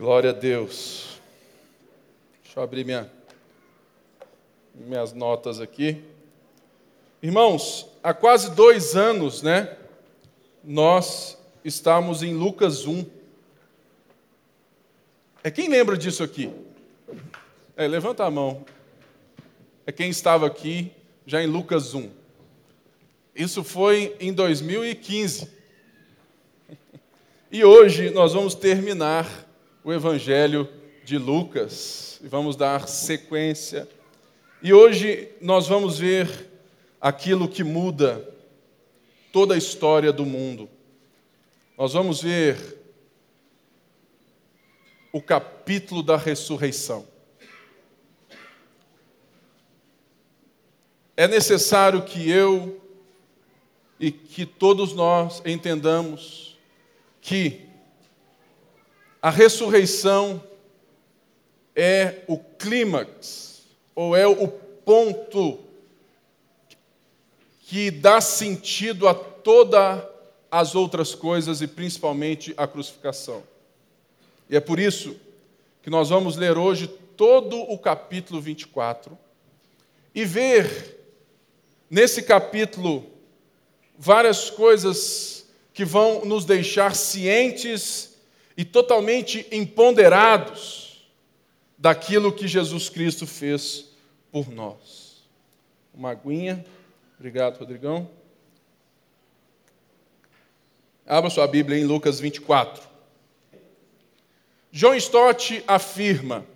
Glória a Deus. Deixa eu abrir minha, minhas notas aqui. Irmãos, há quase dois anos, né? Nós estamos em Lucas 1. É quem lembra disso aqui? É, levanta a mão. É quem estava aqui já em Lucas 1. Isso foi em 2015. E hoje nós vamos terminar o Evangelho de Lucas e vamos dar sequência. E hoje nós vamos ver aquilo que muda toda a história do mundo. Nós vamos ver o capítulo da ressurreição. É necessário que eu e que todos nós entendamos que a ressurreição é o clímax, ou é o ponto que dá sentido a todas as outras coisas e principalmente a crucificação. E é por isso que nós vamos ler hoje todo o capítulo 24 e ver nesse capítulo várias coisas que vão nos deixar cientes e totalmente empoderados daquilo que Jesus Cristo fez por nós. Uma aguinha. Obrigado, Rodrigão. Abra sua Bíblia em Lucas 24. John Stott afirma: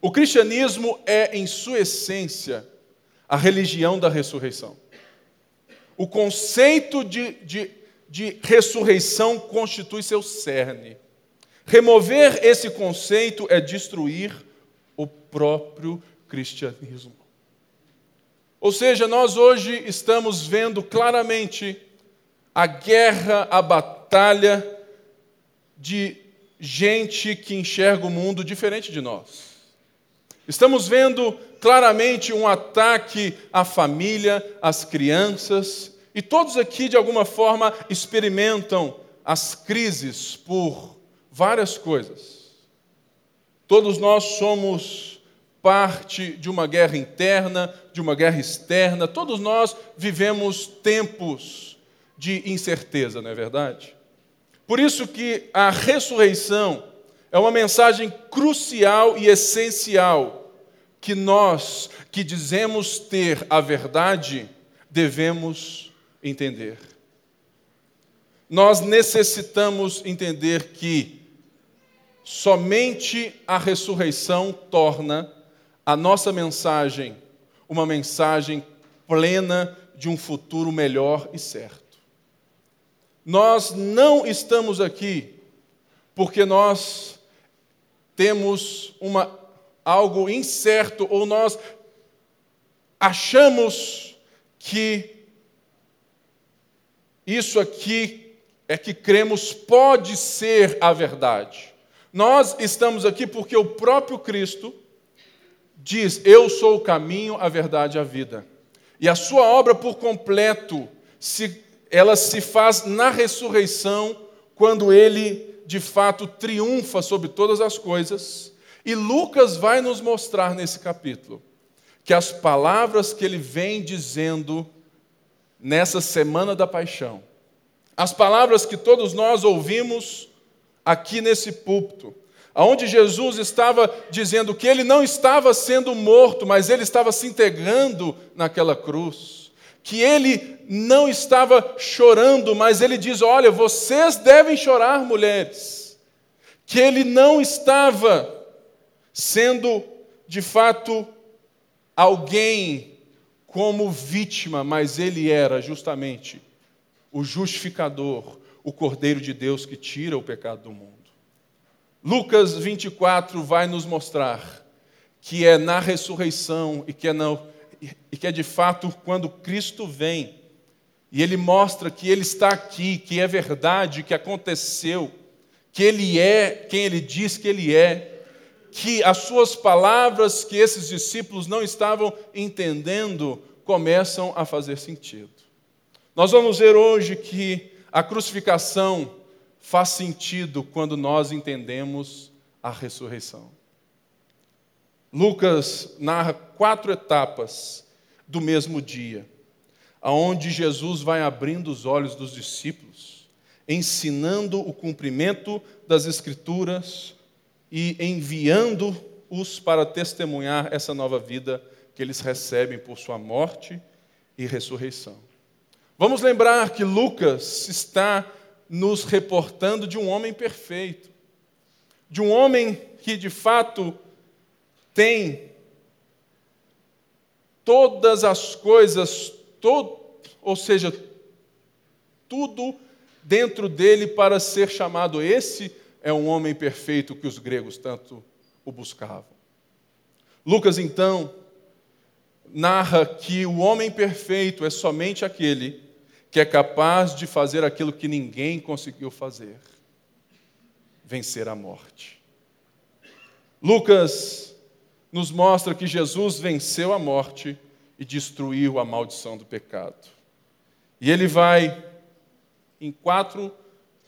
o cristianismo é, em sua essência, a religião da ressurreição. O conceito de, de, de ressurreição constitui seu cerne. Remover esse conceito é destruir o próprio cristianismo. Ou seja, nós hoje estamos vendo claramente a guerra, a batalha de gente que enxerga o mundo diferente de nós. Estamos vendo claramente um ataque à família, às crianças, e todos aqui, de alguma forma, experimentam as crises por várias coisas. Todos nós somos parte de uma guerra interna, de uma guerra externa, todos nós vivemos tempos de incerteza, não é verdade? Por isso que a ressurreição é uma mensagem crucial e essencial que nós, que dizemos ter a verdade, devemos entender. Nós necessitamos entender que somente a ressurreição torna a nossa mensagem uma mensagem plena de um futuro melhor e certo. Nós não estamos aqui porque nós temos uma, algo incerto ou nós achamos que isso aqui é que cremos pode ser a verdade. Nós estamos aqui porque o próprio Cristo diz: Eu sou o caminho, a verdade e a vida. E a sua obra por completo se ela se faz na ressurreição, quando ele de fato triunfa sobre todas as coisas. E Lucas vai nos mostrar nesse capítulo que as palavras que ele vem dizendo nessa semana da paixão, as palavras que todos nós ouvimos aqui nesse púlpito, aonde Jesus estava dizendo que ele não estava sendo morto, mas ele estava se integrando naquela cruz que ele não estava chorando, mas ele diz: Olha, vocês devem chorar, mulheres. Que ele não estava sendo, de fato, alguém como vítima, mas ele era justamente o justificador, o Cordeiro de Deus que tira o pecado do mundo. Lucas 24 vai nos mostrar que é na ressurreição e que é na e que é de fato quando Cristo vem e ele mostra que ele está aqui, que é verdade, que aconteceu, que ele é quem ele diz que ele é, que as suas palavras que esses discípulos não estavam entendendo começam a fazer sentido. Nós vamos ver hoje que a crucificação faz sentido quando nós entendemos a ressurreição. Lucas narra quatro etapas do mesmo dia, aonde Jesus vai abrindo os olhos dos discípulos, ensinando o cumprimento das Escrituras e enviando-os para testemunhar essa nova vida que eles recebem por sua morte e ressurreição. Vamos lembrar que Lucas está nos reportando de um homem perfeito, de um homem que de fato tem todas as coisas, ou seja, tudo dentro dele para ser chamado esse é um homem perfeito que os gregos tanto o buscavam. Lucas então narra que o homem perfeito é somente aquele que é capaz de fazer aquilo que ninguém conseguiu fazer: vencer a morte. Lucas nos mostra que Jesus venceu a morte e destruiu a maldição do pecado. E ele vai, em quatro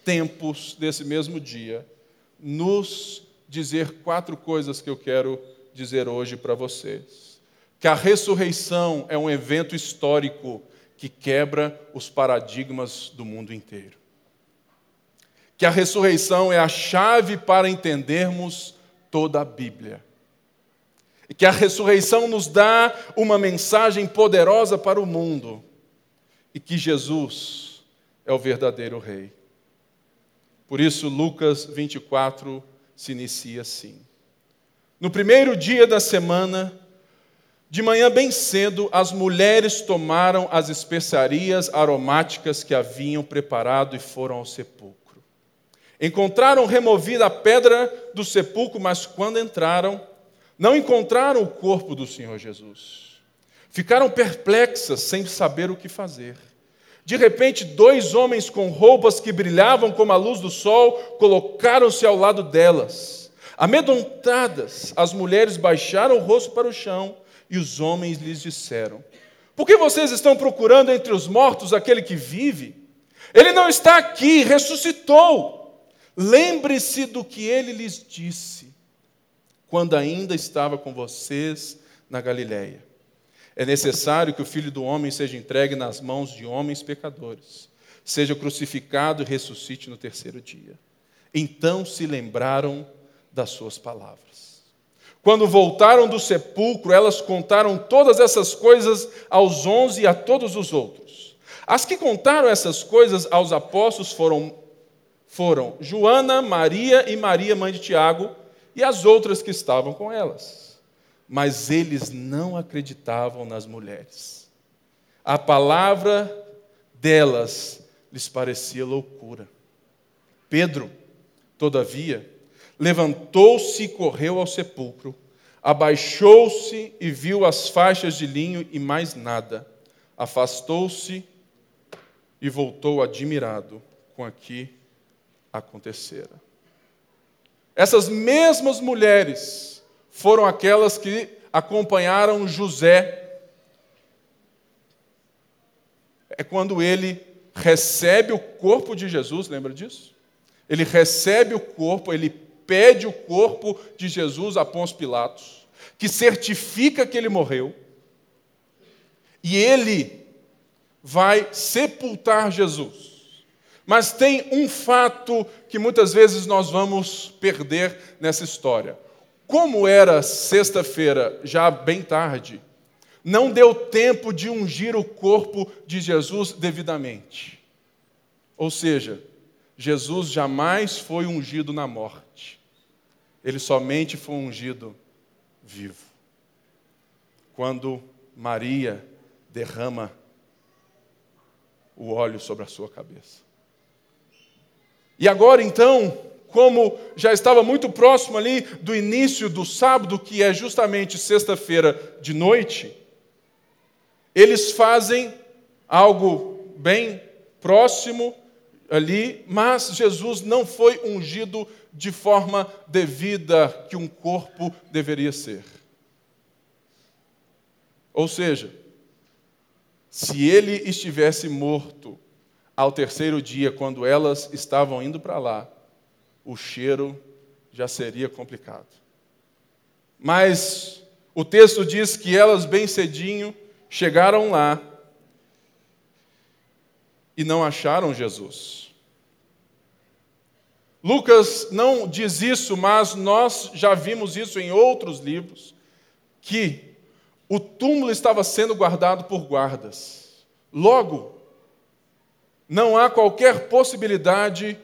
tempos desse mesmo dia, nos dizer quatro coisas que eu quero dizer hoje para vocês. Que a ressurreição é um evento histórico que quebra os paradigmas do mundo inteiro. Que a ressurreição é a chave para entendermos toda a Bíblia. E que a ressurreição nos dá uma mensagem poderosa para o mundo. E que Jesus é o verdadeiro Rei. Por isso, Lucas 24 se inicia assim. No primeiro dia da semana, de manhã bem cedo, as mulheres tomaram as especiarias aromáticas que haviam preparado e foram ao sepulcro. Encontraram removida a pedra do sepulcro, mas quando entraram, não encontraram o corpo do Senhor Jesus. Ficaram perplexas, sem saber o que fazer. De repente, dois homens com roupas que brilhavam como a luz do sol colocaram-se ao lado delas. Amedrontadas, as mulheres baixaram o rosto para o chão e os homens lhes disseram: Por que vocês estão procurando entre os mortos aquele que vive? Ele não está aqui, ressuscitou. Lembre-se do que ele lhes disse quando ainda estava com vocês na Galiléia. É necessário que o filho do homem seja entregue nas mãos de homens pecadores, seja crucificado e ressuscite no terceiro dia. Então se lembraram das suas palavras. Quando voltaram do sepulcro, elas contaram todas essas coisas aos onze e a todos os outros. As que contaram essas coisas aos apóstolos foram, foram Joana, Maria e Maria, mãe de Tiago, e as outras que estavam com elas. Mas eles não acreditavam nas mulheres. A palavra delas lhes parecia loucura. Pedro, todavia, levantou-se e correu ao sepulcro, abaixou-se e viu as faixas de linho e mais nada. Afastou-se e voltou admirado com o que acontecera. Essas mesmas mulheres foram aquelas que acompanharam José. É quando ele recebe o corpo de Jesus, lembra disso? Ele recebe o corpo, ele pede o corpo de Jesus a Pôncio Pilatos, que certifica que ele morreu, e ele vai sepultar Jesus. Mas tem um fato que muitas vezes nós vamos perder nessa história. Como era sexta-feira, já bem tarde, não deu tempo de ungir o corpo de Jesus devidamente. Ou seja, Jesus jamais foi ungido na morte. Ele somente foi ungido vivo. Quando Maria derrama o óleo sobre a sua cabeça. E agora então, como já estava muito próximo ali do início do sábado, que é justamente sexta-feira de noite, eles fazem algo bem próximo ali, mas Jesus não foi ungido de forma devida que um corpo deveria ser. Ou seja, se ele estivesse morto ao terceiro dia, quando elas estavam indo para lá, o cheiro já seria complicado. Mas o texto diz que elas, bem cedinho, chegaram lá e não acharam Jesus. Lucas não diz isso, mas nós já vimos isso em outros livros, que o túmulo estava sendo guardado por guardas. Logo, não há qualquer possibilidade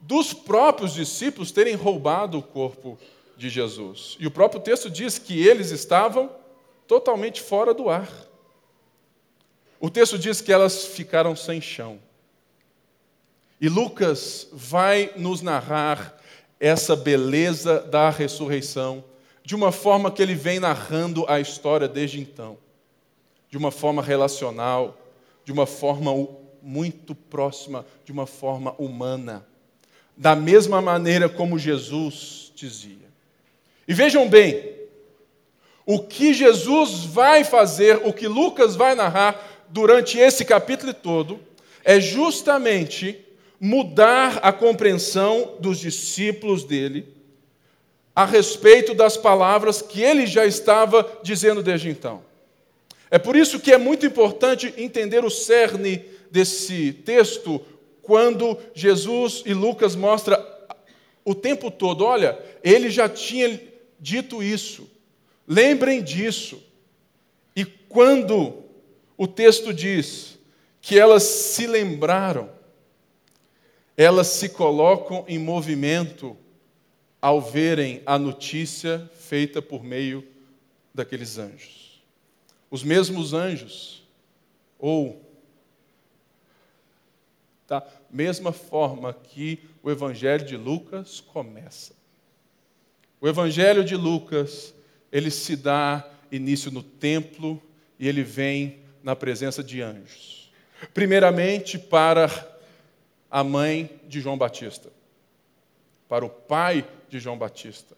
dos próprios discípulos terem roubado o corpo de Jesus. E o próprio texto diz que eles estavam totalmente fora do ar. O texto diz que elas ficaram sem chão. E Lucas vai nos narrar essa beleza da ressurreição de uma forma que ele vem narrando a história desde então, de uma forma relacional, de uma forma muito próxima, de uma forma humana, da mesma maneira como Jesus dizia. E vejam bem, o que Jesus vai fazer, o que Lucas vai narrar durante esse capítulo todo, é justamente mudar a compreensão dos discípulos dele a respeito das palavras que ele já estava dizendo desde então. É por isso que é muito importante entender o cerne desse texto quando Jesus e Lucas mostra o tempo todo, olha, ele já tinha dito isso. Lembrem disso. E quando o texto diz que elas se lembraram, elas se colocam em movimento ao verem a notícia feita por meio daqueles anjos. Os mesmos anjos, ou da mesma forma que o Evangelho de Lucas começa. O Evangelho de Lucas, ele se dá início no templo e ele vem na presença de anjos. Primeiramente para a mãe de João Batista, para o pai de João Batista.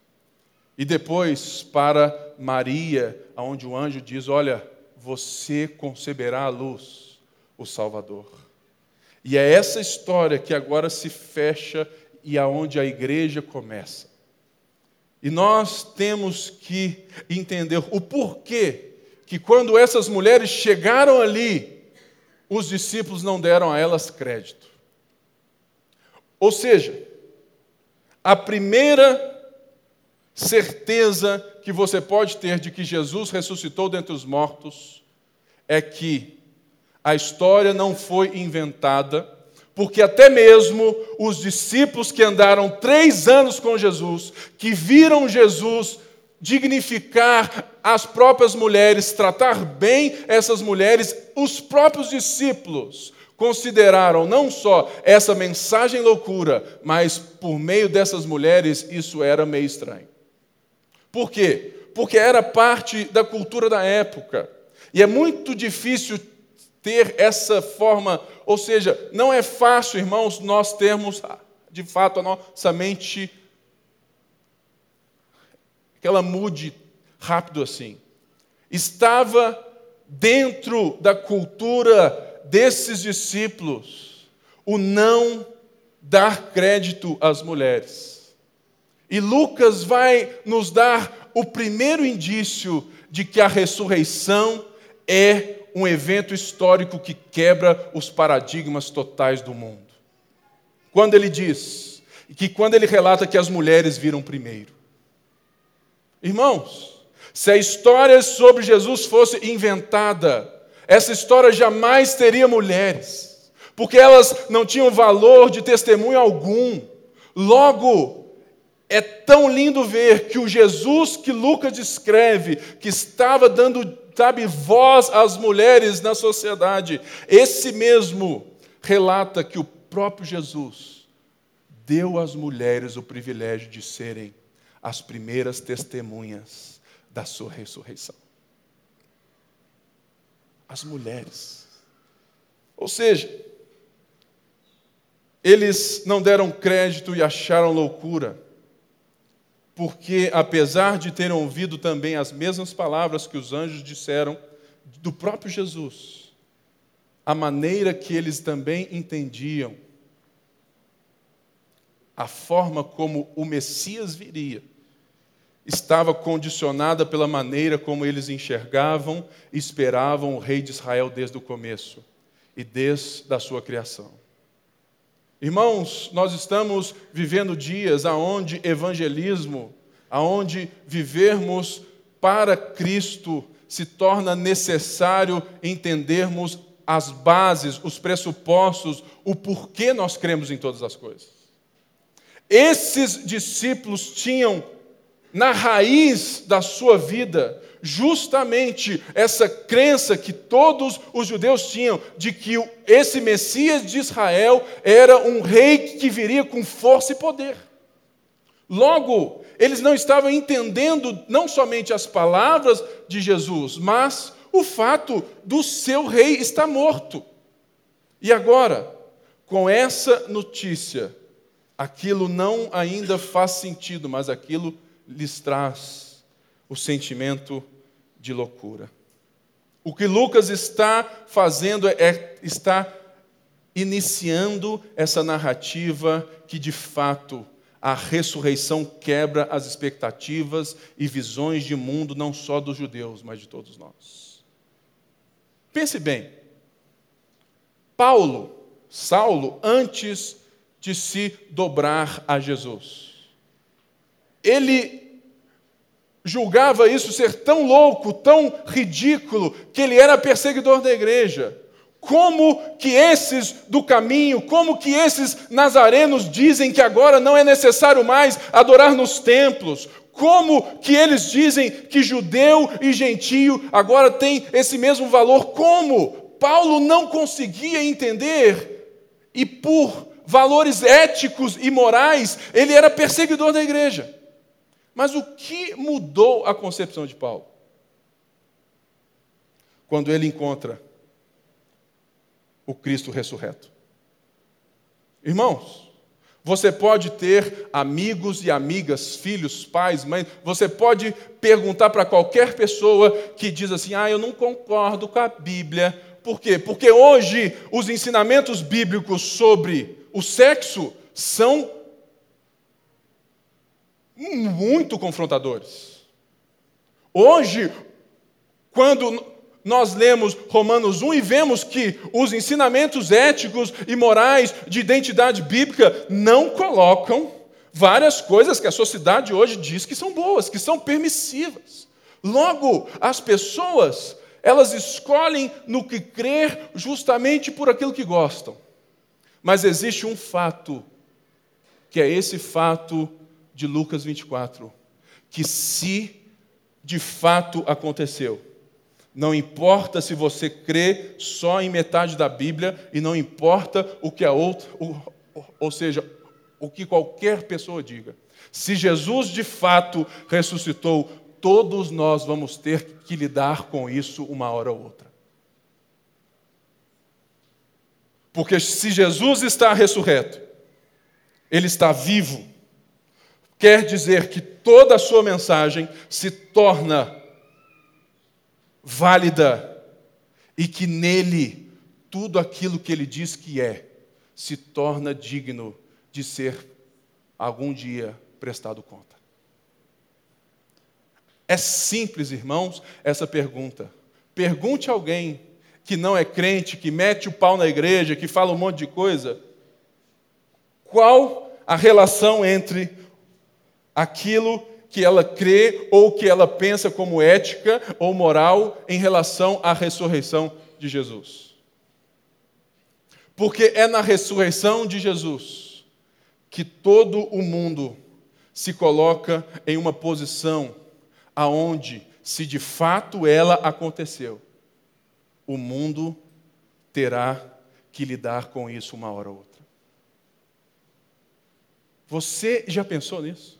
E depois para Maria, onde o anjo diz: Olha, você conceberá a luz, o Salvador. E é essa história que agora se fecha e aonde a igreja começa. E nós temos que entender o porquê que quando essas mulheres chegaram ali, os discípulos não deram a elas crédito. Ou seja, a primeira certeza que você pode ter de que Jesus ressuscitou dentre os mortos é que a história não foi inventada, porque até mesmo os discípulos que andaram três anos com Jesus, que viram Jesus dignificar as próprias mulheres, tratar bem essas mulheres, os próprios discípulos consideraram não só essa mensagem loucura, mas por meio dessas mulheres isso era meio estranho. Por quê? Porque era parte da cultura da época. E é muito difícil ter essa forma, ou seja, não é fácil, irmãos, nós termos de fato a nossa mente que ela mude rápido assim. Estava dentro da cultura desses discípulos o não dar crédito às mulheres. E Lucas vai nos dar o primeiro indício de que a ressurreição é um evento histórico que quebra os paradigmas totais do mundo. Quando ele diz que quando ele relata que as mulheres viram primeiro. Irmãos, se a história sobre Jesus fosse inventada, essa história jamais teria mulheres, porque elas não tinham valor de testemunho algum. Logo, é tão lindo ver que o Jesus que Lucas descreve, que estava dando sabe, voz às mulheres na sociedade. Esse mesmo relata que o próprio Jesus deu às mulheres o privilégio de serem as primeiras testemunhas da sua ressurreição. As mulheres. Ou seja, eles não deram crédito e acharam loucura porque, apesar de terem ouvido também as mesmas palavras que os anjos disseram do próprio Jesus, a maneira que eles também entendiam a forma como o Messias viria estava condicionada pela maneira como eles enxergavam e esperavam o rei de Israel desde o começo e desde a sua criação. Irmãos, nós estamos vivendo dias aonde evangelismo, aonde vivermos para Cristo se torna necessário entendermos as bases, os pressupostos, o porquê nós cremos em todas as coisas. Esses discípulos tinham na raiz da sua vida justamente essa crença que todos os judeus tinham de que esse Messias de Israel era um rei que viria com força e poder. Logo, eles não estavam entendendo não somente as palavras de Jesus, mas o fato do seu rei estar morto. E agora, com essa notícia, aquilo não ainda faz sentido, mas aquilo lhes traz o sentimento de loucura. O que Lucas está fazendo é está iniciando essa narrativa que de fato a ressurreição quebra as expectativas e visões de mundo não só dos judeus, mas de todos nós. Pense bem. Paulo, Saulo, antes de se dobrar a Jesus, ele julgava isso ser tão louco, tão ridículo, que ele era perseguidor da igreja. Como que esses do caminho, como que esses nazarenos dizem que agora não é necessário mais adorar nos templos? Como que eles dizem que judeu e gentio agora têm esse mesmo valor? Como? Paulo não conseguia entender e por valores éticos e morais, ele era perseguidor da igreja. Mas o que mudou a concepção de Paulo? Quando ele encontra o Cristo ressurreto. Irmãos, você pode ter amigos e amigas, filhos, pais, mães, você pode perguntar para qualquer pessoa que diz assim: ah, eu não concordo com a Bíblia. Por quê? Porque hoje os ensinamentos bíblicos sobre o sexo são muito confrontadores. Hoje, quando nós lemos Romanos 1 e vemos que os ensinamentos éticos e morais de identidade bíblica não colocam várias coisas que a sociedade hoje diz que são boas, que são permissivas. Logo, as pessoas, elas escolhem no que crer justamente por aquilo que gostam. Mas existe um fato, que é esse fato de Lucas 24, que se de fato aconteceu, não importa se você crê só em metade da Bíblia e não importa o que a outra, ou seja, o que qualquer pessoa diga. Se Jesus de fato ressuscitou, todos nós vamos ter que lidar com isso uma hora ou outra. Porque se Jesus está ressurreto, ele está vivo, quer dizer que toda a sua mensagem se torna válida e que nele tudo aquilo que ele diz que é se torna digno de ser algum dia prestado conta. É simples, irmãos, essa pergunta. Pergunte a alguém que não é crente, que mete o pau na igreja, que fala um monte de coisa, qual a relação entre aquilo que ela crê ou que ela pensa como ética ou moral em relação à ressurreição de Jesus. Porque é na ressurreição de Jesus que todo o mundo se coloca em uma posição aonde, se de fato ela aconteceu, o mundo terá que lidar com isso uma hora ou outra. Você já pensou nisso?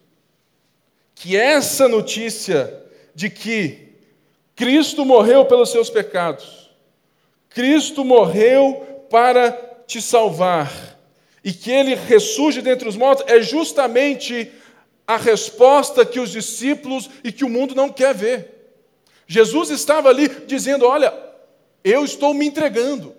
Que essa notícia de que Cristo morreu pelos seus pecados, Cristo morreu para te salvar, e que ele ressurge dentre os mortos, é justamente a resposta que os discípulos e que o mundo não quer ver. Jesus estava ali dizendo: Olha, eu estou me entregando,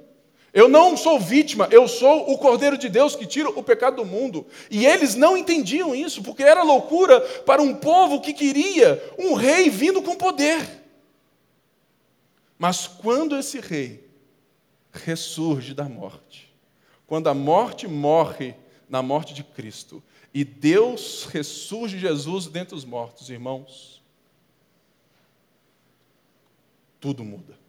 Eu não sou vítima, eu sou o Cordeiro de Deus que tira o pecado do mundo. E eles não entendiam isso, porque era loucura para um povo que queria um rei vindo com poder. Mas quando esse rei ressurge da morte, quando a morte morre na morte de Cristo, e Deus ressurge Jesus dentre os mortos, irmãos, tudo muda.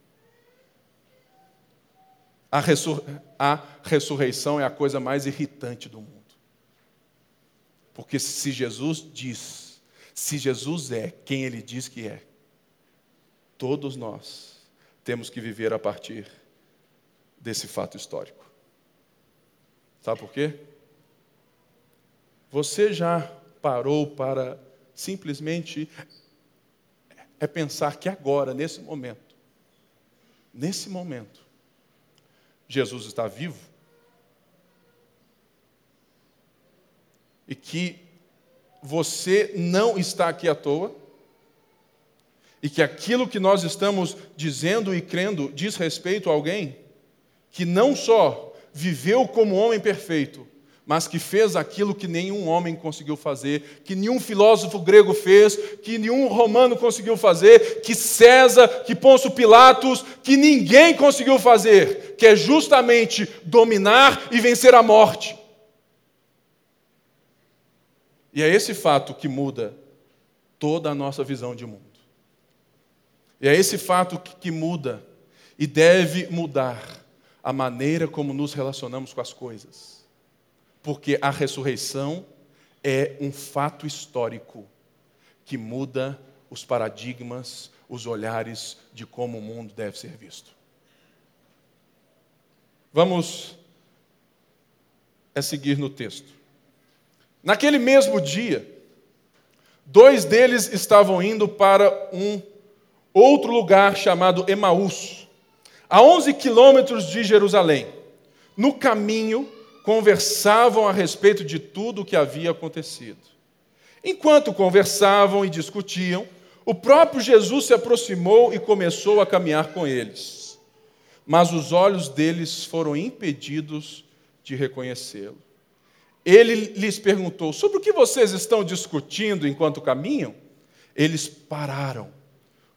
A, ressur... a ressurreição é a coisa mais irritante do mundo. Porque se Jesus diz, se Jesus é quem ele diz que é, todos nós temos que viver a partir desse fato histórico. Sabe por quê? Você já parou para simplesmente é pensar que agora, nesse momento, nesse momento, Jesus está vivo? E que você não está aqui à toa? E que aquilo que nós estamos dizendo e crendo diz respeito a alguém que não só viveu como homem perfeito, mas que fez aquilo que nenhum homem conseguiu fazer, que nenhum filósofo grego fez, que nenhum romano conseguiu fazer, que César, que Pôncio Pilatos, que ninguém conseguiu fazer, que é justamente dominar e vencer a morte. E é esse fato que muda toda a nossa visão de mundo. E é esse fato que muda e deve mudar a maneira como nos relacionamos com as coisas porque a ressurreição é um fato histórico que muda os paradigmas, os olhares de como o mundo deve ser visto. Vamos é seguir no texto. Naquele mesmo dia, dois deles estavam indo para um outro lugar chamado Emaús, a 11 quilômetros de Jerusalém. No caminho, conversavam a respeito de tudo o que havia acontecido. Enquanto conversavam e discutiam, o próprio Jesus se aproximou e começou a caminhar com eles. Mas os olhos deles foram impedidos de reconhecê-lo. Ele lhes perguntou: Sobre o que vocês estão discutindo enquanto caminham? Eles pararam,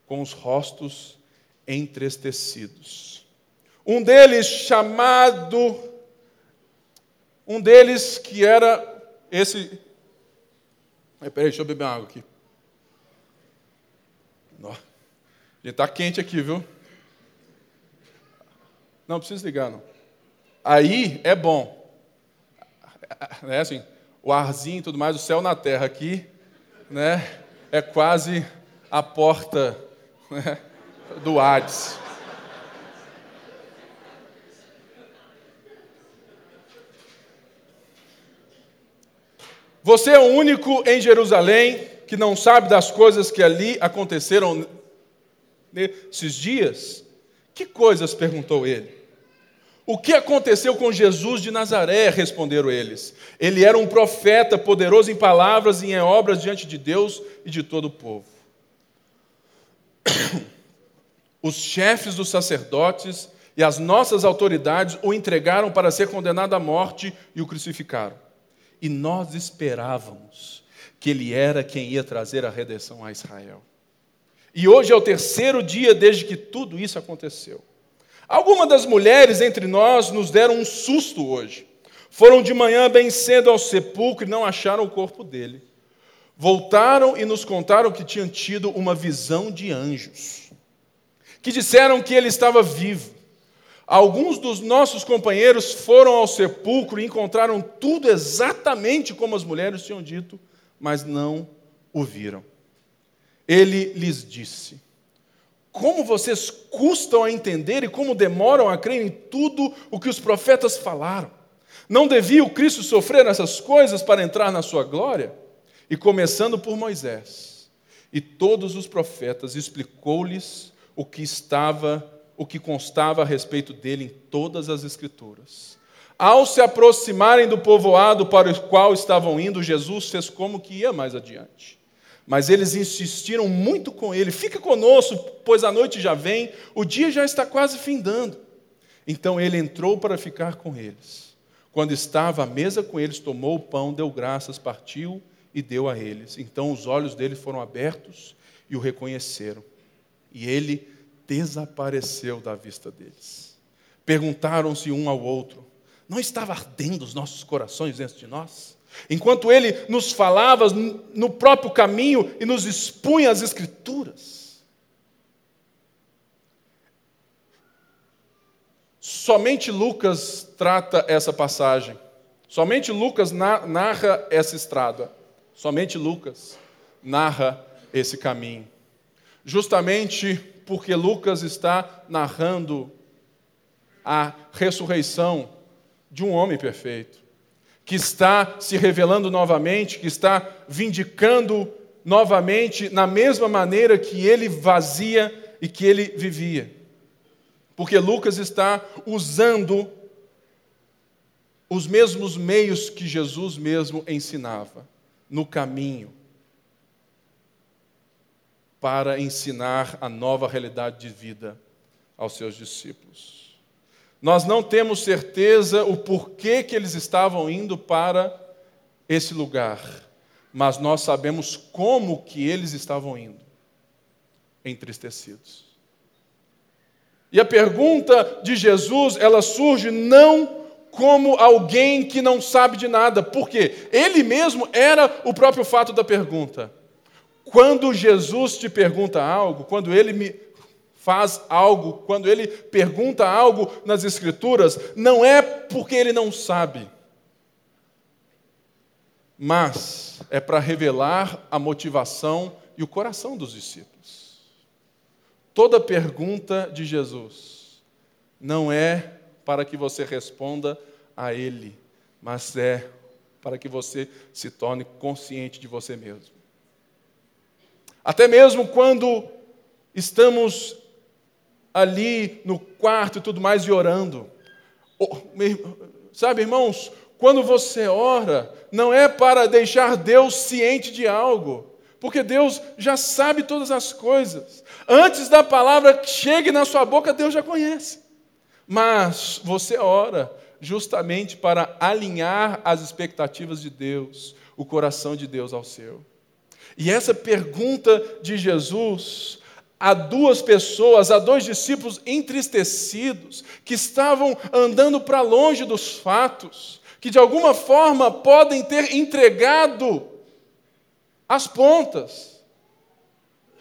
com os rostos entristecidos. Um deles, chamado um deles que era esse. Peraí, deixa eu beber água aqui. Não. Gente, tá quente aqui, viu? Não precisa ligar, não. Aí é bom. É assim, o arzinho e tudo mais, o céu na terra aqui, né? É quase a porta né, do Hades. Você é o único em Jerusalém que não sabe das coisas que ali aconteceram nesses dias? Que coisas? perguntou ele. O que aconteceu com Jesus de Nazaré? responderam eles. Ele era um profeta poderoso em palavras e em obras diante de Deus e de todo o povo. Os chefes dos sacerdotes e as nossas autoridades o entregaram para ser condenado à morte e o crucificaram. E nós esperávamos que ele era quem ia trazer a redenção a Israel. E hoje é o terceiro dia desde que tudo isso aconteceu. Algumas das mulheres entre nós nos deram um susto hoje. Foram de manhã bem cedo ao sepulcro e não acharam o corpo dele. Voltaram e nos contaram que tinham tido uma visão de anjos, que disseram que ele estava vivo. Alguns dos nossos companheiros foram ao sepulcro e encontraram tudo exatamente como as mulheres tinham dito, mas não o viram. Ele lhes disse: Como vocês custam a entender e como demoram a crer em tudo o que os profetas falaram? Não devia o Cristo sofrer essas coisas para entrar na sua glória? E começando por Moisés e todos os profetas, explicou-lhes o que estava o que constava a respeito dele em todas as Escrituras. Ao se aproximarem do povoado para o qual estavam indo, Jesus fez como que ia mais adiante. Mas eles insistiram muito com ele: Fica conosco, pois a noite já vem, o dia já está quase findando. Então ele entrou para ficar com eles. Quando estava à mesa com eles, tomou o pão, deu graças, partiu e deu a eles. Então os olhos dele foram abertos e o reconheceram. E ele desapareceu da vista deles. Perguntaram-se um ao outro: Não estava ardendo os nossos corações dentro de nós? Enquanto ele nos falava no próprio caminho e nos expunha as Escrituras. Somente Lucas trata essa passagem. Somente Lucas narra essa estrada. Somente Lucas narra esse caminho. Justamente porque Lucas está narrando a ressurreição de um homem perfeito, que está se revelando novamente, que está vindicando novamente na mesma maneira que ele vazia e que ele vivia. Porque Lucas está usando os mesmos meios que Jesus mesmo ensinava no caminho para ensinar a nova realidade de vida aos seus discípulos. Nós não temos certeza o porquê que eles estavam indo para esse lugar, mas nós sabemos como que eles estavam indo, entristecidos. E a pergunta de Jesus, ela surge não como alguém que não sabe de nada, porque ele mesmo era o próprio fato da pergunta. Quando Jesus te pergunta algo, quando ele me faz algo, quando ele pergunta algo nas Escrituras, não é porque ele não sabe, mas é para revelar a motivação e o coração dos discípulos. Toda pergunta de Jesus não é para que você responda a Ele, mas é para que você se torne consciente de você mesmo. Até mesmo quando estamos ali no quarto e tudo mais e orando. Sabe, irmãos, quando você ora, não é para deixar Deus ciente de algo, porque Deus já sabe todas as coisas. Antes da palavra que chegue na sua boca, Deus já conhece. Mas você ora justamente para alinhar as expectativas de Deus, o coração de Deus ao seu. E essa pergunta de Jesus a duas pessoas, a dois discípulos entristecidos, que estavam andando para longe dos fatos, que de alguma forma podem ter entregado as pontas.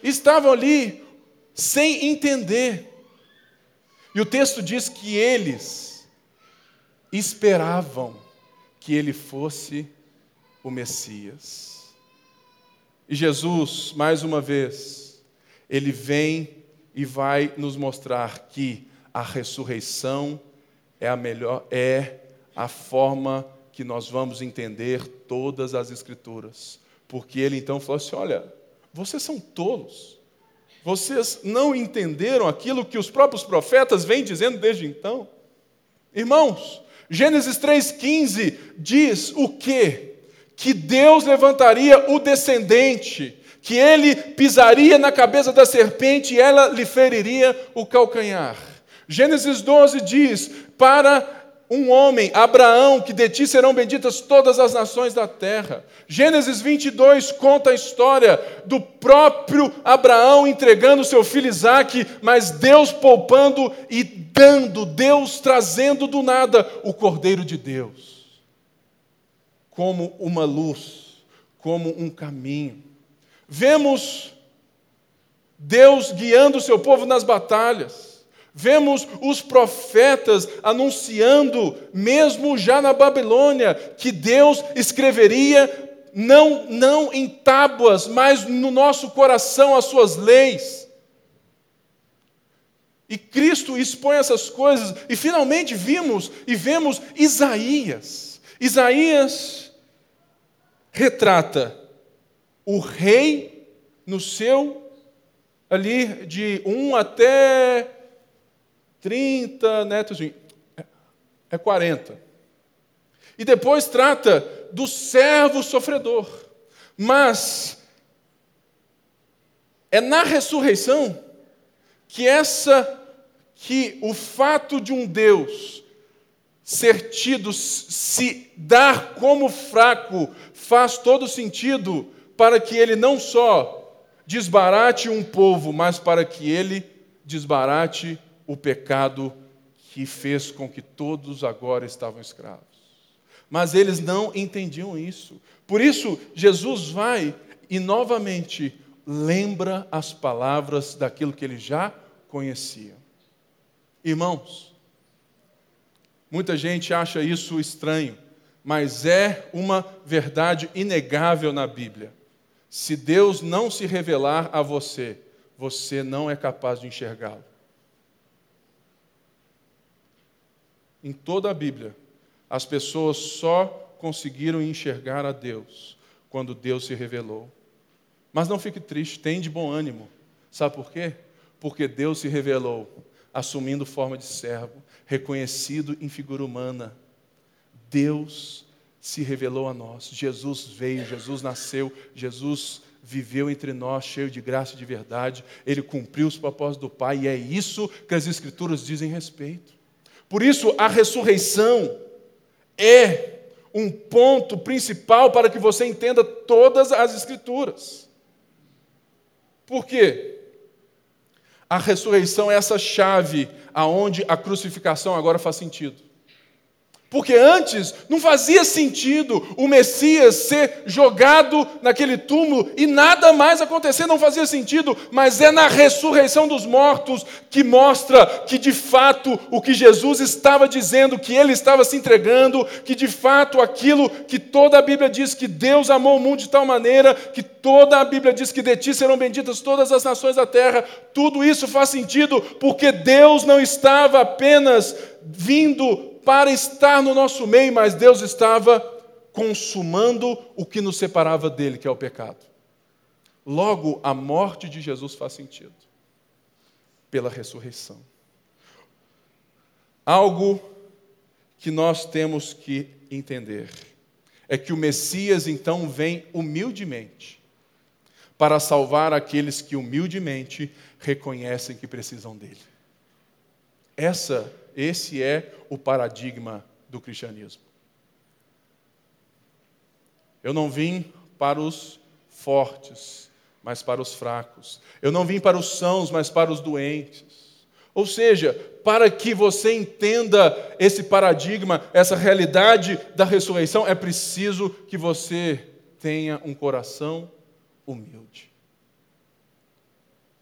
Estavam ali sem entender. E o texto diz que eles esperavam que ele fosse o Messias. E Jesus, mais uma vez, ele vem e vai nos mostrar que a ressurreição é a melhor é a forma que nós vamos entender todas as escrituras. Porque ele então falou assim: Olha, vocês são tolos. Vocês não entenderam aquilo que os próprios profetas vêm dizendo desde então? Irmãos, Gênesis 3,15 diz o quê? Que Deus levantaria o descendente, que ele pisaria na cabeça da serpente e ela lhe feriria o calcanhar. Gênesis 12 diz: Para um homem, Abraão, que de ti serão benditas todas as nações da terra. Gênesis 22 conta a história do próprio Abraão entregando seu filho Isaque, mas Deus poupando e dando, Deus trazendo do nada o Cordeiro de Deus, como uma luz, como um caminho. Vemos Deus guiando o seu povo nas batalhas. Vemos os profetas anunciando, mesmo já na Babilônia, que Deus escreveria não, não em tábuas, mas no nosso coração as suas leis. E Cristo expõe essas coisas, e finalmente vimos e vemos Isaías. Isaías retrata o rei no seu ali de um até 30 netos, é 40. E depois trata do servo sofredor. Mas é na ressurreição que essa que o fato de um Deus ser tido, se dar como fraco, faz todo sentido para que ele não só desbarate um povo, mas para que ele desbarate o pecado que fez com que todos agora estavam escravos. Mas eles não entendiam isso. Por isso, Jesus vai e novamente lembra as palavras daquilo que ele já conhecia. Irmãos, muita gente acha isso estranho, mas é uma verdade inegável na Bíblia. Se Deus não se revelar a você, você não é capaz de enxergá-lo. Em toda a Bíblia, as pessoas só conseguiram enxergar a Deus quando Deus se revelou. Mas não fique triste, tem de bom ânimo. Sabe por quê? Porque Deus se revelou assumindo forma de servo, reconhecido em figura humana. Deus se revelou a nós. Jesus veio, Jesus nasceu, Jesus viveu entre nós, cheio de graça e de verdade. Ele cumpriu os propósitos do Pai e é isso que as Escrituras dizem respeito. Por isso, a ressurreição é um ponto principal para que você entenda todas as Escrituras. Por quê? A ressurreição é essa chave aonde a crucificação agora faz sentido. Porque antes não fazia sentido o Messias ser jogado naquele túmulo e nada mais acontecer, não fazia sentido, mas é na ressurreição dos mortos que mostra que de fato o que Jesus estava dizendo, que ele estava se entregando, que de fato aquilo que toda a Bíblia diz que Deus amou o mundo de tal maneira, que toda a Bíblia diz que de ti serão benditas todas as nações da terra, tudo isso faz sentido porque Deus não estava apenas vindo para estar no nosso meio, mas Deus estava consumando o que nos separava dele, que é o pecado. Logo, a morte de Jesus faz sentido pela ressurreição. Algo que nós temos que entender é que o Messias então vem humildemente para salvar aqueles que humildemente reconhecem que precisam dele. Essa esse é o paradigma do cristianismo. Eu não vim para os fortes, mas para os fracos. Eu não vim para os sãos, mas para os doentes. Ou seja, para que você entenda esse paradigma, essa realidade da ressurreição, é preciso que você tenha um coração humilde.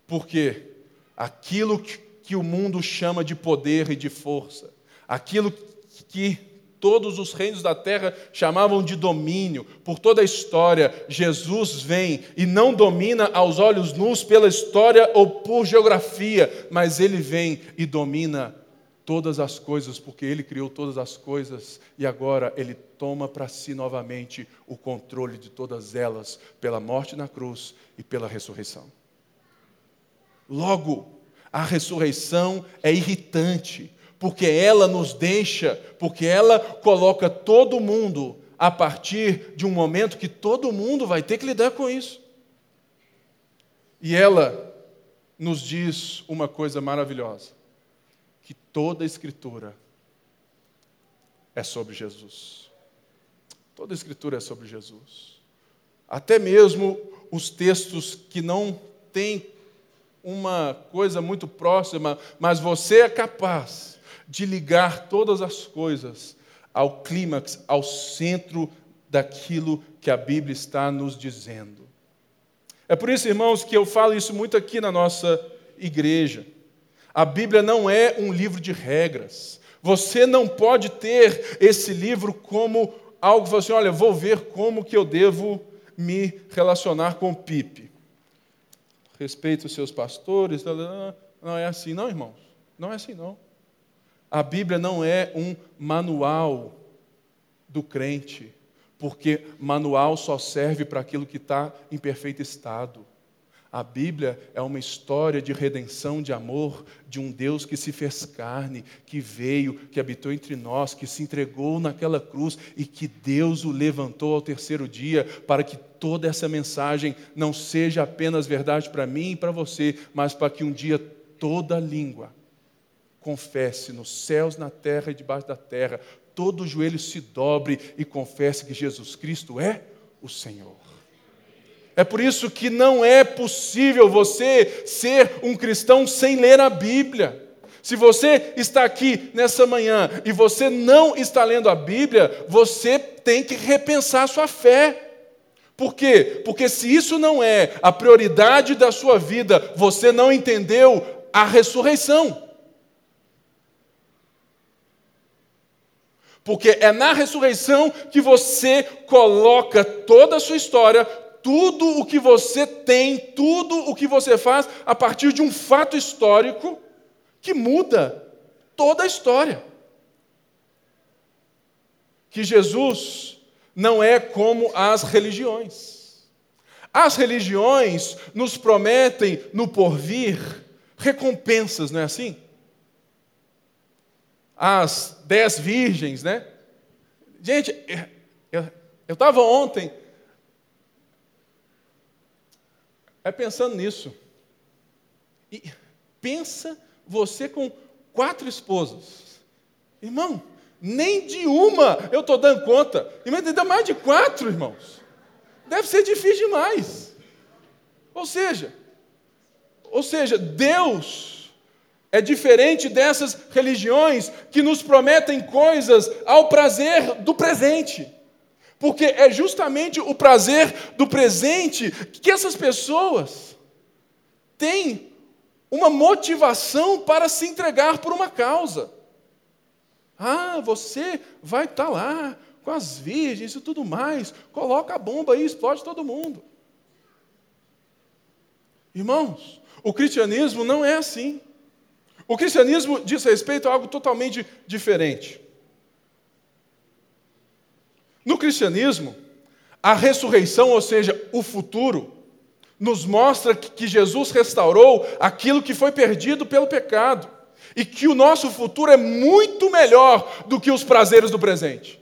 Porque aquilo que que o mundo chama de poder e de força, aquilo que todos os reinos da terra chamavam de domínio. Por toda a história, Jesus vem e não domina aos olhos nus pela história ou por geografia, mas ele vem e domina todas as coisas, porque ele criou todas as coisas e agora ele toma para si novamente o controle de todas elas pela morte na cruz e pela ressurreição. Logo, a ressurreição é irritante, porque ela nos deixa, porque ela coloca todo mundo a partir de um momento que todo mundo vai ter que lidar com isso. E ela nos diz uma coisa maravilhosa: que toda a Escritura é sobre Jesus. Toda a Escritura é sobre Jesus. Até mesmo os textos que não têm uma coisa muito próxima, mas você é capaz de ligar todas as coisas ao clímax, ao centro daquilo que a Bíblia está nos dizendo. É por isso, irmãos, que eu falo isso muito aqui na nossa igreja. A Bíblia não é um livro de regras. Você não pode ter esse livro como algo assim, olha, vou ver como que eu devo me relacionar com o Pipe respeite os seus pastores. Não é assim, não, irmãos. Não é assim, não. A Bíblia não é um manual do crente, porque manual só serve para aquilo que está em perfeito estado. A Bíblia é uma história de redenção, de amor, de um Deus que se fez carne, que veio, que habitou entre nós, que se entregou naquela cruz e que Deus o levantou ao terceiro dia para que toda essa mensagem não seja apenas verdade para mim e para você, mas para que um dia toda língua confesse nos céus, na terra e debaixo da terra, todo joelho se dobre e confesse que Jesus Cristo é o Senhor. É por isso que não é possível você ser um cristão sem ler a Bíblia. Se você está aqui nessa manhã e você não está lendo a Bíblia, você tem que repensar a sua fé. Por quê? Porque se isso não é a prioridade da sua vida, você não entendeu a ressurreição. Porque é na ressurreição que você coloca toda a sua história, tudo o que você tem, tudo o que você faz, a partir de um fato histórico que muda toda a história. Que Jesus não é como as religiões. As religiões nos prometem no porvir recompensas, não é assim? As dez virgens, né? Gente, eu estava ontem é pensando nisso. E pensa você com quatro esposas. Irmão, nem de uma eu estou dando conta. Ainda mais de quatro, irmãos. Deve ser difícil demais. Ou seja, ou seja, Deus é diferente dessas religiões que nos prometem coisas ao prazer do presente. Porque é justamente o prazer do presente que essas pessoas têm uma motivação para se entregar por uma causa. Ah, você vai estar tá lá com as virgens e tudo mais, coloca a bomba aí, explode todo mundo. Irmãos, o cristianismo não é assim. O cristianismo diz respeito a algo totalmente diferente. No cristianismo, a ressurreição, ou seja, o futuro, nos mostra que Jesus restaurou aquilo que foi perdido pelo pecado e que o nosso futuro é muito melhor do que os prazeres do presente.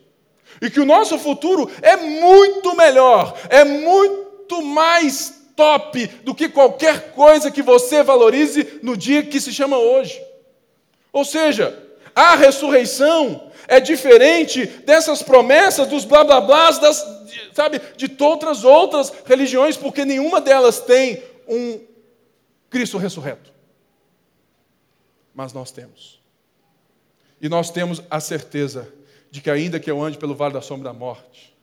E que o nosso futuro é muito melhor, é muito mais top do que qualquer coisa que você valorize no dia que se chama hoje. Ou seja, a ressurreição é diferente dessas promessas dos blá blá blás das, sabe, de todas outras religiões, porque nenhuma delas tem um Cristo ressurreto mas nós temos. E nós temos a certeza de que, ainda que eu ande pelo vale da sombra da morte,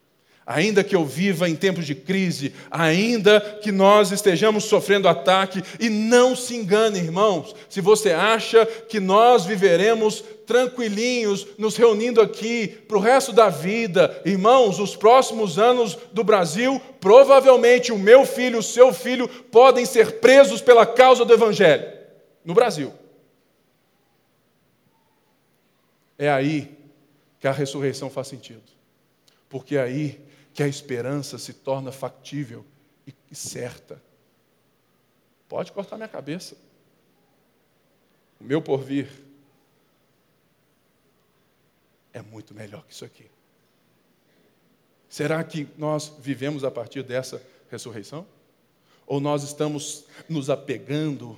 ainda que eu viva em tempos de crise, ainda que nós estejamos sofrendo ataque, e não se engane, irmãos, se você acha que nós viveremos tranquilinhos, nos reunindo aqui para o resto da vida, irmãos, os próximos anos do Brasil, provavelmente o meu filho, o seu filho, podem ser presos pela causa do Evangelho no Brasil. É aí que a ressurreição faz sentido. Porque é aí que a esperança se torna factível e certa. Pode cortar minha cabeça. O meu porvir é muito melhor que isso aqui. Será que nós vivemos a partir dessa ressurreição? Ou nós estamos nos apegando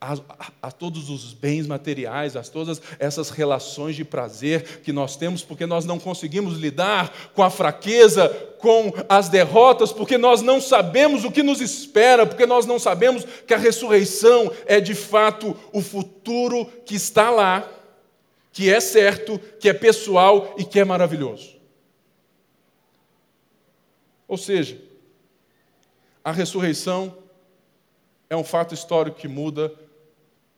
a, a, todos os bens materiais, a todas essas relações de prazer que nós temos, porque nós não conseguimos lidar com a fraqueza, com as derrotas, porque nós não sabemos o que nos espera, porque nós não sabemos que a ressurreição é de fato o futuro que está lá, que é certo, que é pessoal e que é maravilhoso. Ou seja, a ressurreição é um fato histórico que muda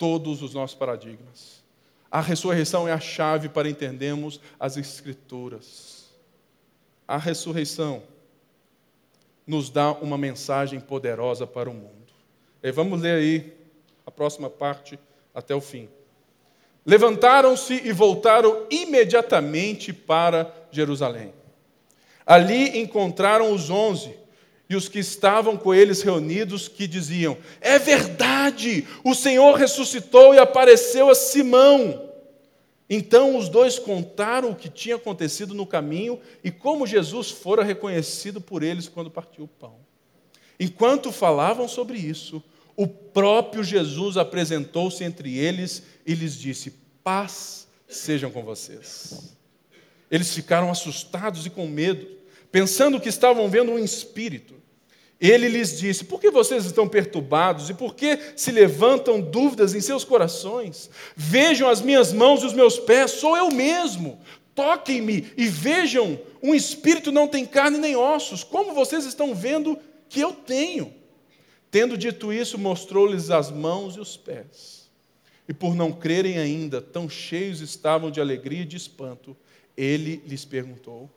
todos os nossos paradigmas. A ressurreição é a chave para entendermos as Escrituras. A ressurreição nos dá uma mensagem poderosa para o mundo. E vamos ler aí a próxima parte até o fim. Levantaram-se e voltaram imediatamente para Jerusalém. Ali encontraram os onze e os que estavam com eles reunidos que diziam: É verdade, o Senhor ressuscitou e apareceu a Simão. Então os dois contaram o que tinha acontecido no caminho e como Jesus fora reconhecido por eles quando partiu o pão. Enquanto falavam sobre isso, o próprio Jesus apresentou-se entre eles e lhes disse: paz sejam com vocês. Eles ficaram assustados e com medo, pensando que estavam vendo um espírito. Ele lhes disse: Por que vocês estão perturbados e por que se levantam dúvidas em seus corações? Vejam as minhas mãos e os meus pés, sou eu mesmo. Toquem-me e vejam: um espírito não tem carne nem ossos, como vocês estão vendo que eu tenho. Tendo dito isso, mostrou-lhes as mãos e os pés. E por não crerem ainda, tão cheios estavam de alegria e de espanto, ele lhes perguntou: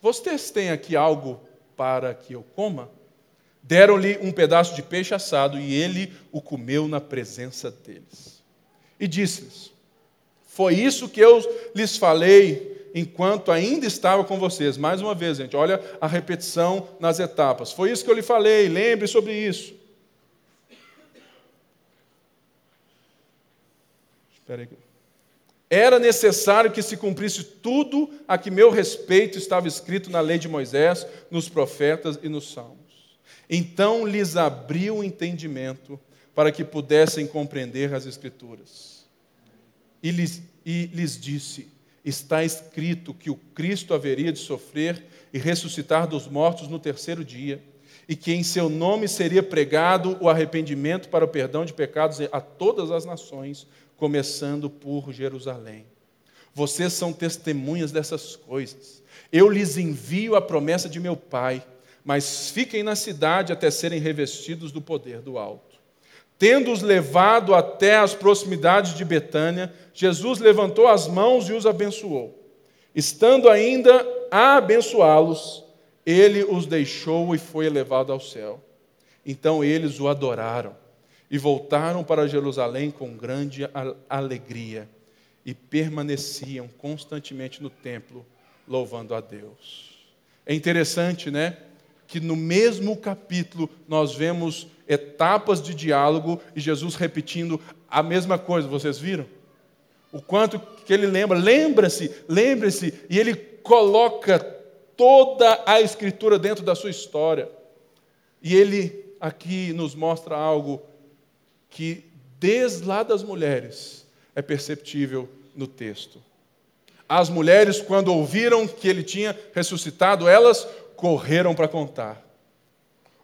Vocês têm aqui algo para que eu coma? Deram-lhe um pedaço de peixe assado e ele o comeu na presença deles. E disse-lhes: Foi isso que eu lhes falei enquanto ainda estava com vocês. Mais uma vez, gente, olha a repetição nas etapas. Foi isso que eu lhe falei, lembre sobre isso. Espera aí. Era necessário que se cumprisse tudo a que meu respeito estava escrito na lei de Moisés, nos profetas e nos salmos. Então lhes abriu o entendimento para que pudessem compreender as Escrituras. E lhes, e lhes disse: Está escrito que o Cristo haveria de sofrer e ressuscitar dos mortos no terceiro dia, e que em seu nome seria pregado o arrependimento para o perdão de pecados a todas as nações, começando por Jerusalém. Vocês são testemunhas dessas coisas. Eu lhes envio a promessa de meu Pai mas fiquem na cidade até serem revestidos do poder do alto. Tendo-os levado até as proximidades de Betânia, Jesus levantou as mãos e os abençoou. Estando ainda a abençoá-los, ele os deixou e foi elevado ao céu. Então eles o adoraram e voltaram para Jerusalém com grande alegria e permaneciam constantemente no templo, louvando a Deus. É interessante, né? Que no mesmo capítulo nós vemos etapas de diálogo e Jesus repetindo a mesma coisa, vocês viram? O quanto que ele lembra, lembra-se, lembre-se, e ele coloca toda a escritura dentro da sua história. E ele aqui nos mostra algo que desde lá das mulheres é perceptível no texto. As mulheres, quando ouviram que ele tinha ressuscitado, elas correram para contar.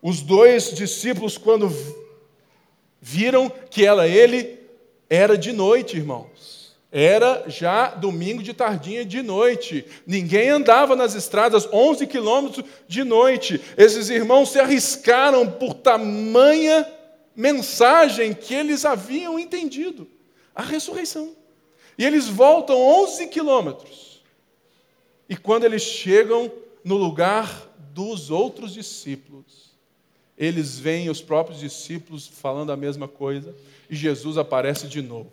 Os dois discípulos, quando viram que ela, ele, era de noite, irmãos. Era já domingo de tardinha de noite. Ninguém andava nas estradas 11 quilômetros de noite. Esses irmãos se arriscaram por tamanha mensagem que eles haviam entendido a ressurreição. E eles voltam 11 quilômetros. E quando eles chegam no lugar dos outros discípulos. Eles veem os próprios discípulos falando a mesma coisa e Jesus aparece de novo.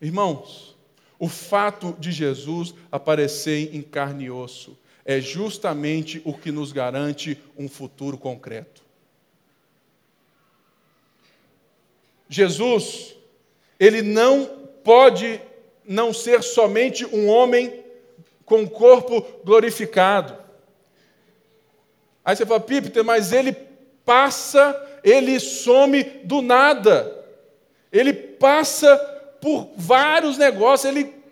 Irmãos, o fato de Jesus aparecer em carne e osso é justamente o que nos garante um futuro concreto. Jesus, ele não pode não ser somente um homem com corpo glorificado. Aí você fala, Pípiter, mas ele passa, ele some do nada. Ele passa por vários negócios, ele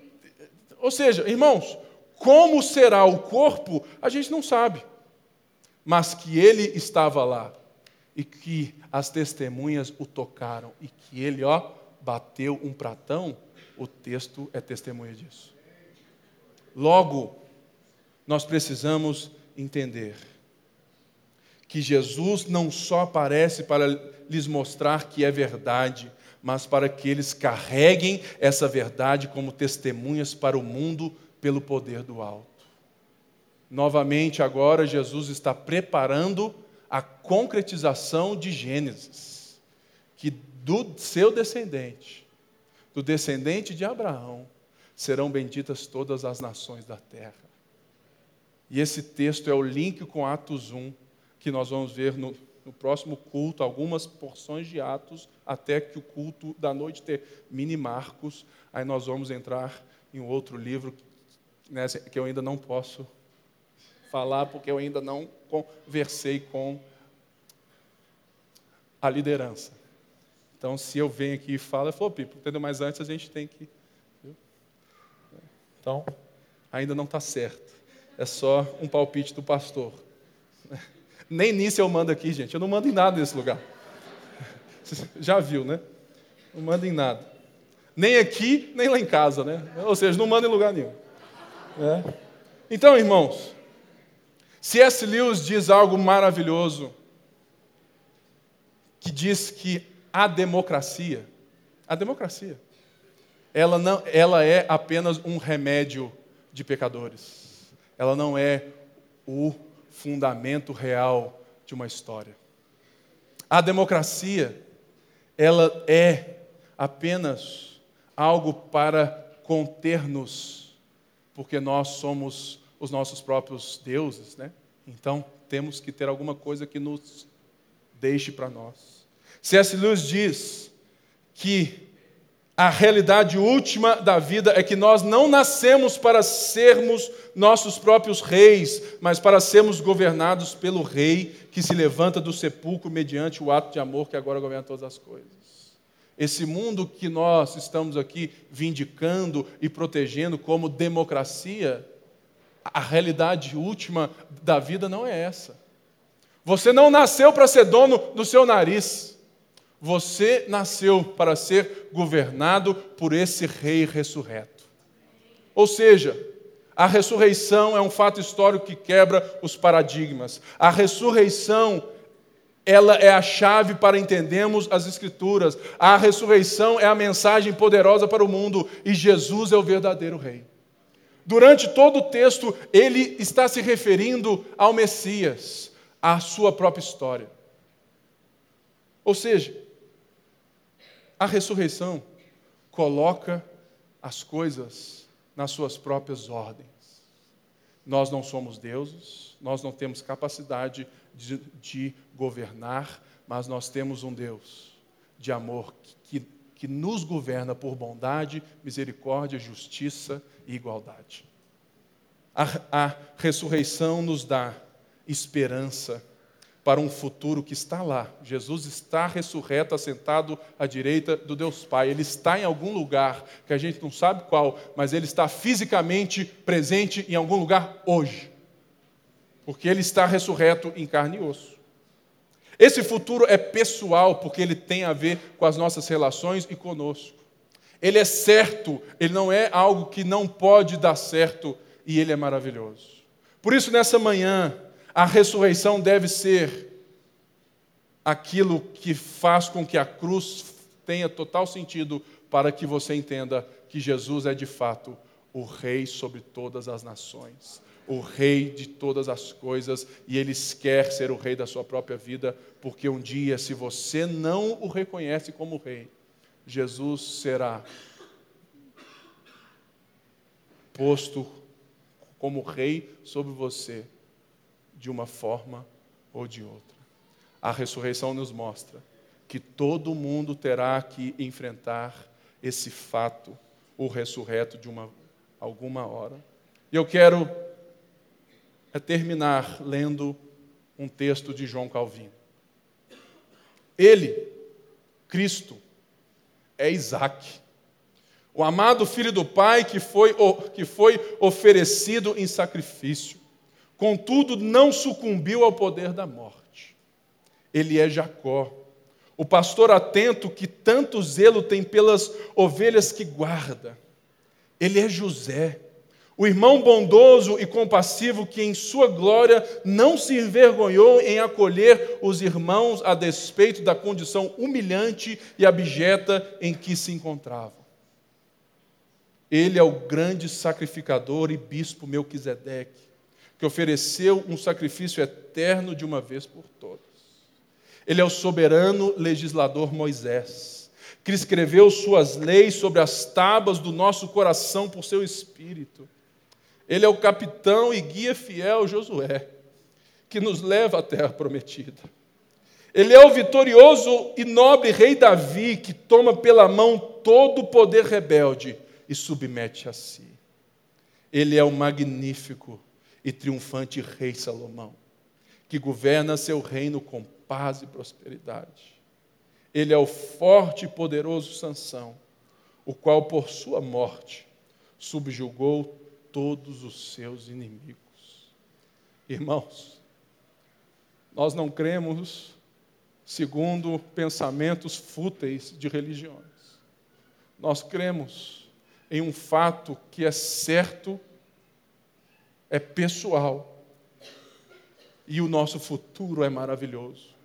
ou seja, irmãos, como será o corpo, a gente não sabe. Mas que ele estava lá e que as testemunhas o tocaram e que ele, ó, bateu um pratão, o texto é testemunha disso. Logo, nós precisamos entender que Jesus não só aparece para lhes mostrar que é verdade, mas para que eles carreguem essa verdade como testemunhas para o mundo pelo poder do alto. Novamente, agora, Jesus está preparando a concretização de Gênesis, que do seu descendente, do descendente de Abraão, serão benditas todas as nações da terra. E esse texto é o link com Atos 1, que nós vamos ver no, no próximo culto, algumas porções de Atos, até que o culto da noite termine Marcos. Aí nós vamos entrar em um outro livro né, que eu ainda não posso falar, porque eu ainda não conversei com a liderança. Então, se eu venho aqui e falo, eu falo, Pipo, entendeu? Mas antes a gente tem que Então, ainda não está certo. É só um palpite do pastor. Nem nisso eu mando aqui, gente. Eu não mando em nada nesse lugar. Já viu, né? Não mando em nada. Nem aqui, nem lá em casa, né? Ou seja, não manda em lugar nenhum. É. Então, irmãos, C.S. Lewis diz algo maravilhoso, que diz que a democracia, a democracia, ela, não, ela é apenas um remédio de pecadores. Ela não é o fundamento real de uma história. A democracia, ela é apenas algo para conter-nos, porque nós somos os nossos próprios deuses, né? Então, temos que ter alguma coisa que nos deixe para nós. C.S. Lewis diz que a realidade última da vida é que nós não nascemos para sermos nossos próprios reis, mas para sermos governados pelo rei que se levanta do sepulcro mediante o ato de amor que agora governa todas as coisas. Esse mundo que nós estamos aqui vindicando e protegendo como democracia, a realidade última da vida não é essa. Você não nasceu para ser dono do seu nariz. Você nasceu para ser governado por esse Rei ressurreto. Ou seja, a ressurreição é um fato histórico que quebra os paradigmas. A ressurreição ela é a chave para entendermos as Escrituras. A ressurreição é a mensagem poderosa para o mundo e Jesus é o verdadeiro Rei. Durante todo o texto, ele está se referindo ao Messias, à sua própria história. Ou seja, a ressurreição coloca as coisas nas suas próprias ordens. Nós não somos deuses, nós não temos capacidade de, de governar, mas nós temos um Deus de amor que, que, que nos governa por bondade, misericórdia, justiça e igualdade. A, a ressurreição nos dá esperança para um futuro que está lá. Jesus está ressurreto, assentado à direita do Deus Pai. Ele está em algum lugar, que a gente não sabe qual, mas ele está fisicamente presente em algum lugar hoje. Porque ele está ressurreto em carne e osso. Esse futuro é pessoal, porque ele tem a ver com as nossas relações e conosco. Ele é certo, ele não é algo que não pode dar certo, e ele é maravilhoso. Por isso, nessa manhã, a ressurreição deve ser aquilo que faz com que a cruz tenha total sentido para que você entenda que Jesus é de fato o Rei sobre todas as nações, o Rei de todas as coisas, e Ele quer ser o Rei da sua própria vida, porque um dia, se você não o reconhece como Rei, Jesus será posto como Rei sobre você de uma forma ou de outra. A ressurreição nos mostra que todo mundo terá que enfrentar esse fato, o ressurreto de uma alguma hora. E eu quero é terminar lendo um texto de João Calvino. Ele, Cristo, é Isaac, o amado filho do Pai que foi, que foi oferecido em sacrifício contudo não sucumbiu ao poder da morte. Ele é Jacó, o pastor atento que tanto zelo tem pelas ovelhas que guarda. Ele é José, o irmão bondoso e compassivo que, em sua glória, não se envergonhou em acolher os irmãos a despeito da condição humilhante e abjeta em que se encontravam. Ele é o grande sacrificador e bispo Melquisedeque que ofereceu um sacrifício eterno de uma vez por todas. Ele é o soberano legislador Moisés, que escreveu suas leis sobre as tábuas do nosso coração por seu espírito. Ele é o capitão e guia fiel Josué, que nos leva à terra prometida. Ele é o vitorioso e nobre rei Davi, que toma pela mão todo o poder rebelde e submete a si. Ele é o magnífico e triunfante rei Salomão, que governa seu reino com paz e prosperidade. Ele é o forte e poderoso Sansão, o qual por sua morte subjugou todos os seus inimigos. Irmãos, nós não cremos segundo pensamentos fúteis de religiões. Nós cremos em um fato que é certo, é pessoal, e o nosso futuro é maravilhoso.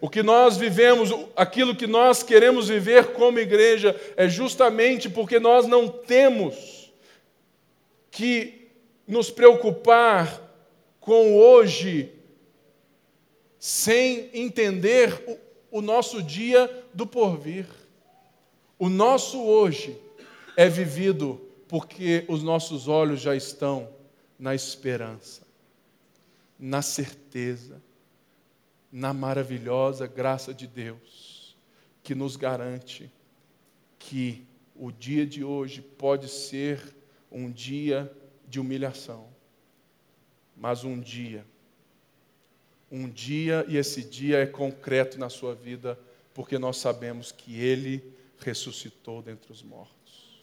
O que nós vivemos, aquilo que nós queremos viver como igreja, é justamente porque nós não temos que nos preocupar com hoje, sem entender o, o nosso dia do porvir. O nosso hoje é vivido porque os nossos olhos já estão na esperança, na certeza na maravilhosa graça de Deus, que nos garante que o dia de hoje pode ser um dia de humilhação, mas um dia, um dia, e esse dia é concreto na sua vida, porque nós sabemos que Ele ressuscitou dentre os mortos.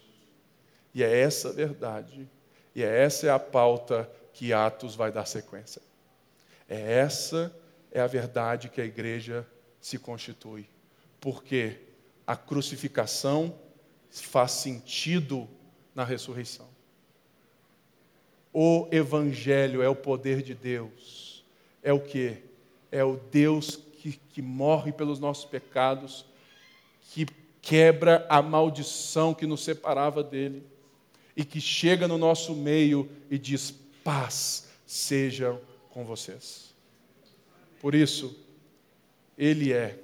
E é essa verdade, e é essa é a pauta que Atos vai dar sequência. É essa é a verdade que a igreja se constitui. Porque a crucificação faz sentido na ressurreição. O Evangelho é o poder de Deus. É o que? É o Deus que, que morre pelos nossos pecados, que quebra a maldição que nos separava dele e que chega no nosso meio e diz: paz seja com vocês. Por isso, Ele é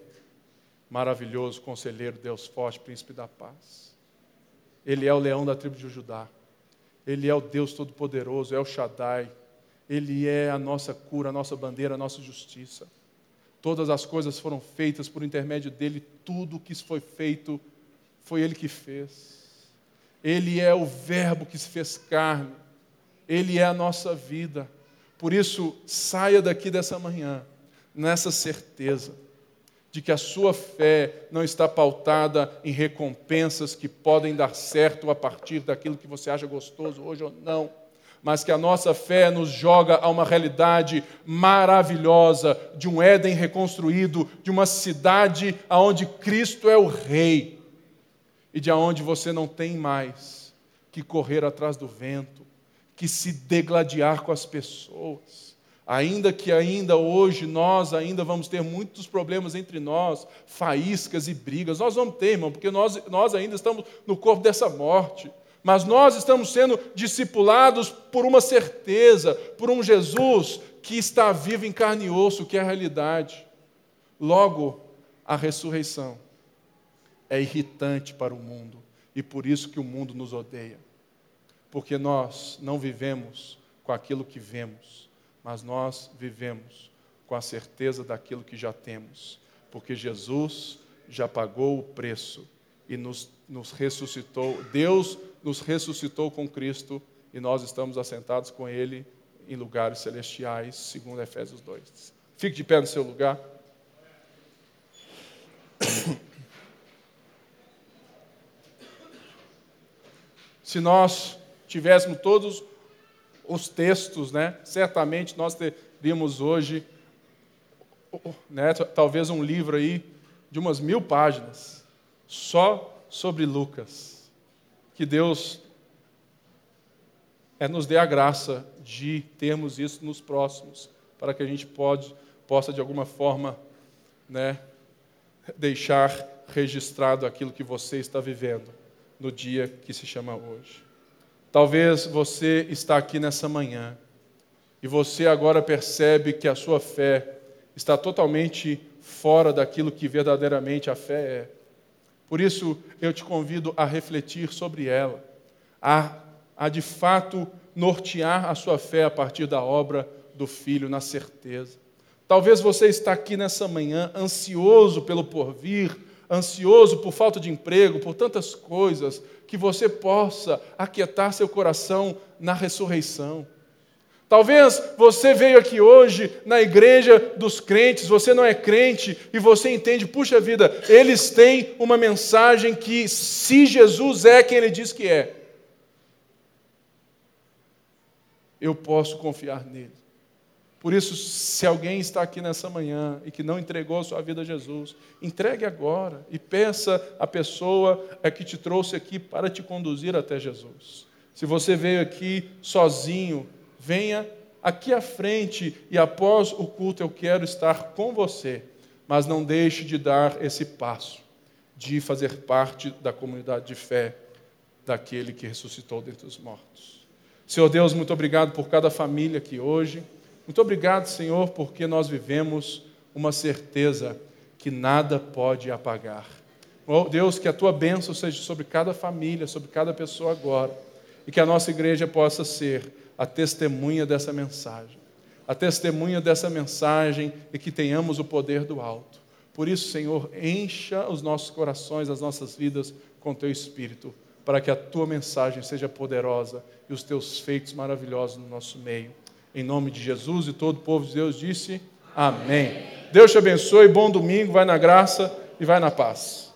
maravilhoso, conselheiro, Deus forte, príncipe da paz. Ele é o leão da tribo de Judá. Ele é o Deus Todo-Poderoso, é o Shaddai. Ele é a nossa cura, a nossa bandeira, a nossa justiça. Todas as coisas foram feitas por intermédio dele, tudo o que foi feito foi ele que fez. Ele é o Verbo que se fez carne. Ele é a nossa vida. Por isso, saia daqui dessa manhã nessa certeza de que a sua fé não está pautada em recompensas que podem dar certo a partir daquilo que você acha gostoso hoje ou não, mas que a nossa fé nos joga a uma realidade maravilhosa de um Éden reconstruído, de uma cidade onde Cristo é o Rei e de onde você não tem mais que correr atrás do vento, que se degladiar com as pessoas Ainda que ainda hoje nós ainda vamos ter muitos problemas entre nós, faíscas e brigas. Nós vamos ter, irmão, porque nós, nós ainda estamos no corpo dessa morte. Mas nós estamos sendo discipulados por uma certeza, por um Jesus que está vivo em carne e osso, que é a realidade. Logo, a ressurreição é irritante para o mundo e por isso que o mundo nos odeia. Porque nós não vivemos com aquilo que vemos mas nós vivemos com a certeza daquilo que já temos, porque Jesus já pagou o preço e nos, nos ressuscitou. Deus nos ressuscitou com Cristo e nós estamos assentados com Ele em lugares celestiais, segundo Efésios 2. Fique de pé no seu lugar. Se nós tivéssemos todos os textos, né? Certamente nós teríamos hoje, né, talvez um livro aí de umas mil páginas, só sobre Lucas. Que Deus é, nos dê a graça de termos isso nos próximos, para que a gente pode, possa, de alguma forma, né, deixar registrado aquilo que você está vivendo no dia que se chama hoje. Talvez você está aqui nessa manhã e você agora percebe que a sua fé está totalmente fora daquilo que verdadeiramente a fé é. Por isso, eu te convido a refletir sobre ela, a, a de fato nortear a sua fé a partir da obra do Filho, na certeza. Talvez você está aqui nessa manhã ansioso pelo porvir, ansioso por falta de emprego, por tantas coisas, que você possa aquietar seu coração na ressurreição. Talvez você veio aqui hoje na igreja dos crentes, você não é crente e você entende, puxa vida, eles têm uma mensagem que se Jesus é quem ele diz que é, eu posso confiar nele. Por isso, se alguém está aqui nessa manhã e que não entregou a sua vida a Jesus, entregue agora e peça a pessoa que te trouxe aqui para te conduzir até Jesus. Se você veio aqui sozinho, venha aqui à frente e após o culto eu quero estar com você, mas não deixe de dar esse passo de fazer parte da comunidade de fé daquele que ressuscitou dentre os mortos. Senhor Deus, muito obrigado por cada família aqui hoje. Muito obrigado, Senhor, porque nós vivemos uma certeza que nada pode apagar. Oh, Deus, que a tua bênção seja sobre cada família, sobre cada pessoa agora, e que a nossa igreja possa ser a testemunha dessa mensagem, a testemunha dessa mensagem e que tenhamos o poder do alto. Por isso, Senhor, encha os nossos corações, as nossas vidas com teu espírito, para que a tua mensagem seja poderosa e os teus feitos maravilhosos no nosso meio. Em nome de Jesus e todo o povo de Deus disse: Amém. Deus te abençoe, bom domingo, vai na graça e vai na paz.